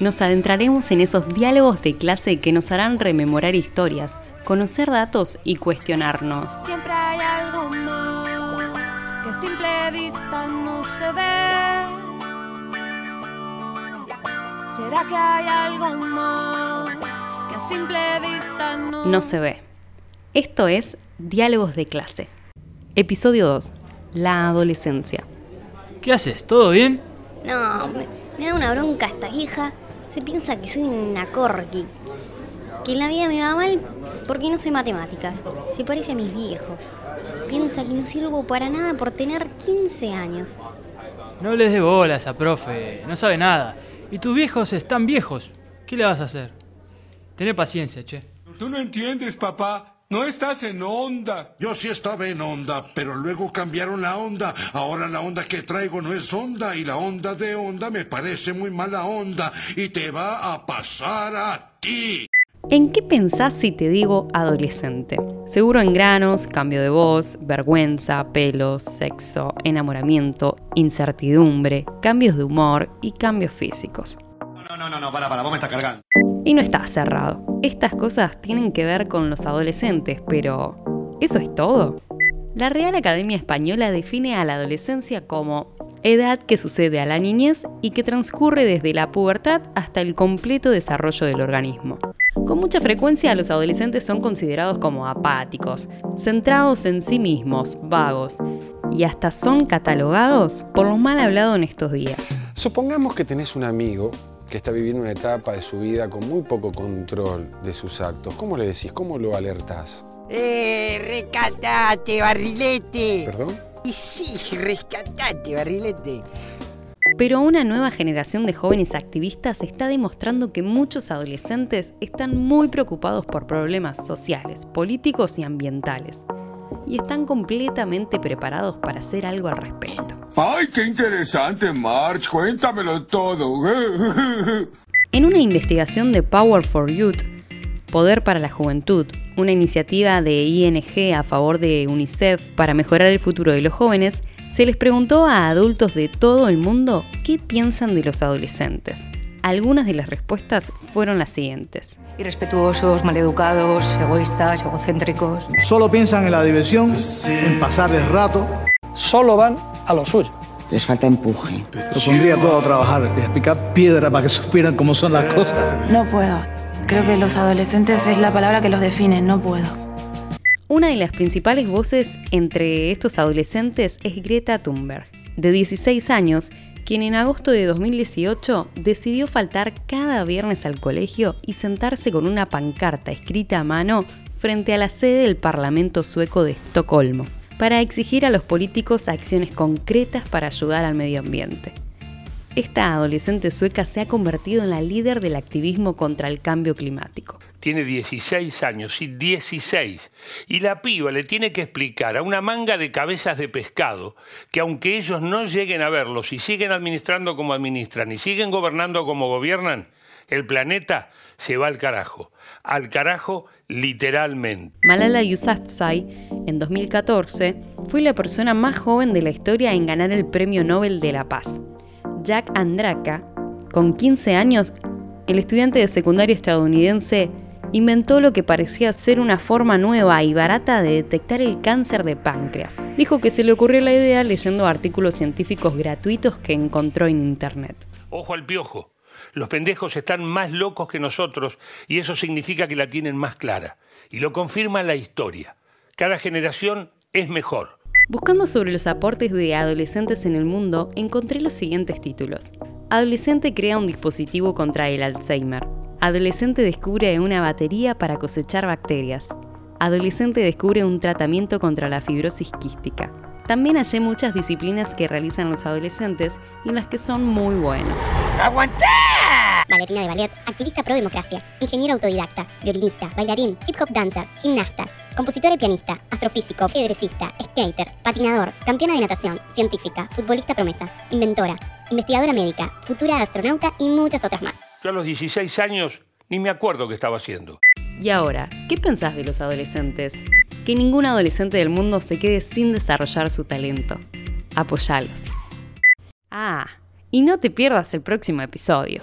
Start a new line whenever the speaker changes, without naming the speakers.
nos adentraremos en esos diálogos de clase que nos harán rememorar historias, conocer datos y cuestionarnos.
Siempre hay algo más que a simple vista no se ve. ¿Será que hay algo más que a simple vista no,
No se ve. Esto es Diálogos de clase. Episodio 2. La adolescencia.
¿Qué haces? ¿Todo bien?
No, me, me da una bronca esta vieja. Se piensa que soy una corgi. Que en la vida me va mal porque no sé matemáticas. Se parece a mis viejos. Piensa que no sirvo para nada por tener 15 años.
No les dé bola a esa profe, no sabe nada. Y tus viejos están viejos. ¿Qué le vas a hacer? Tené paciencia, che.
Tú no entiendes, papá. No estás en onda.
Yo sí estaba en onda, pero luego cambiaron la onda. Ahora la onda que traigo no es onda y la onda de onda me parece muy mala onda y te va a pasar a ti.
¿En qué pensás si te digo adolescente? Seguro en granos, cambio de voz, vergüenza, pelos, sexo, enamoramiento, incertidumbre, cambios de humor y cambios físicos.
No, no, no, no, para, para, vos me estás cargando.
Y no está cerrado. Estas cosas tienen que ver con los adolescentes, pero ¿eso es todo? La Real Academia Española define a la adolescencia como edad que sucede a la niñez y que transcurre desde la pubertad hasta el completo desarrollo del organismo. Con mucha frecuencia los adolescentes son considerados como apáticos, centrados en sí mismos, vagos, y hasta son catalogados por lo mal hablado en estos días.
Supongamos que tenés un amigo que está viviendo una etapa de su vida con muy poco control de sus actos. ¿Cómo le decís? ¿Cómo lo alertás?
Eh, rescatate, barrilete.
¿Perdón?
Y sí, rescatate, barrilete.
Pero una nueva generación de jóvenes activistas está demostrando que muchos adolescentes están muy preocupados por problemas sociales, políticos y ambientales. Y están completamente preparados para hacer algo al respecto.
Ay, qué interesante, March. Cuéntamelo todo.
En una investigación de Power for Youth, Poder para la Juventud, una iniciativa de ING a favor de UNICEF para mejorar el futuro de los jóvenes, se les preguntó a adultos de todo el mundo qué piensan de los adolescentes. Algunas de las respuestas fueron las siguientes.
Irrespetuosos, maleducados, egoístas, egocéntricos.
Solo piensan en la diversión, en pasar el rato.
Solo van a lo suyo.
Les falta empuje.
Lo pondría todo a trabajar y a picar piedra para que supieran cómo son las cosas.
No puedo. Creo que los adolescentes es la palabra que los define, no puedo.
Una de las principales voces entre estos adolescentes es Greta Thunberg, de 16 años, quien en agosto de 2018 decidió faltar cada viernes al colegio y sentarse con una pancarta escrita a mano frente a la sede del Parlamento sueco de Estocolmo, para exigir a los políticos acciones concretas para ayudar al medio ambiente. Esta adolescente sueca se ha convertido en la líder del activismo contra el cambio climático.
Tiene 16 años, sí, 16. Y la piba le tiene que explicar a una manga de cabezas de pescado que aunque ellos no lleguen a verlos y siguen administrando como administran y siguen gobernando como gobiernan, el planeta se va al carajo. Al carajo literalmente.
Malala Yousafzai, en 2014, fue la persona más joven de la historia en ganar el Premio Nobel de la Paz. Jack Andraka, con 15 años, el estudiante de secundario estadounidense inventó lo que parecía ser una forma nueva y barata de detectar el cáncer de páncreas. Dijo que se le ocurrió la idea leyendo artículos científicos gratuitos que encontró en Internet.
Ojo al piojo. Los pendejos están más locos que nosotros y eso significa que la tienen más clara. Y lo confirma la historia. Cada generación es mejor.
Buscando sobre los aportes de adolescentes en el mundo, encontré los siguientes títulos. Adolescente crea un dispositivo contra el Alzheimer. Adolescente descubre una batería para cosechar bacterias. Adolescente descubre un tratamiento contra la fibrosis quística. También hallé muchas disciplinas que realizan los adolescentes y en las que son muy buenos.
¡Aguantá! Bailarina de ballet, activista pro democracia, ingeniero autodidacta, violinista, bailarín, hip hop dancer, gimnasta, compositor y pianista, astrofísico, ajedrecista, skater, patinador, campeona de natación, científica, futbolista promesa, inventora, investigadora médica, futura astronauta y muchas otras más.
Yo a los 16 años ni me acuerdo qué estaba haciendo.
Y ahora, ¿qué pensás de los adolescentes? Que ningún adolescente del mundo se quede sin desarrollar su talento. Apoyalos. Ah, y no te pierdas el próximo episodio.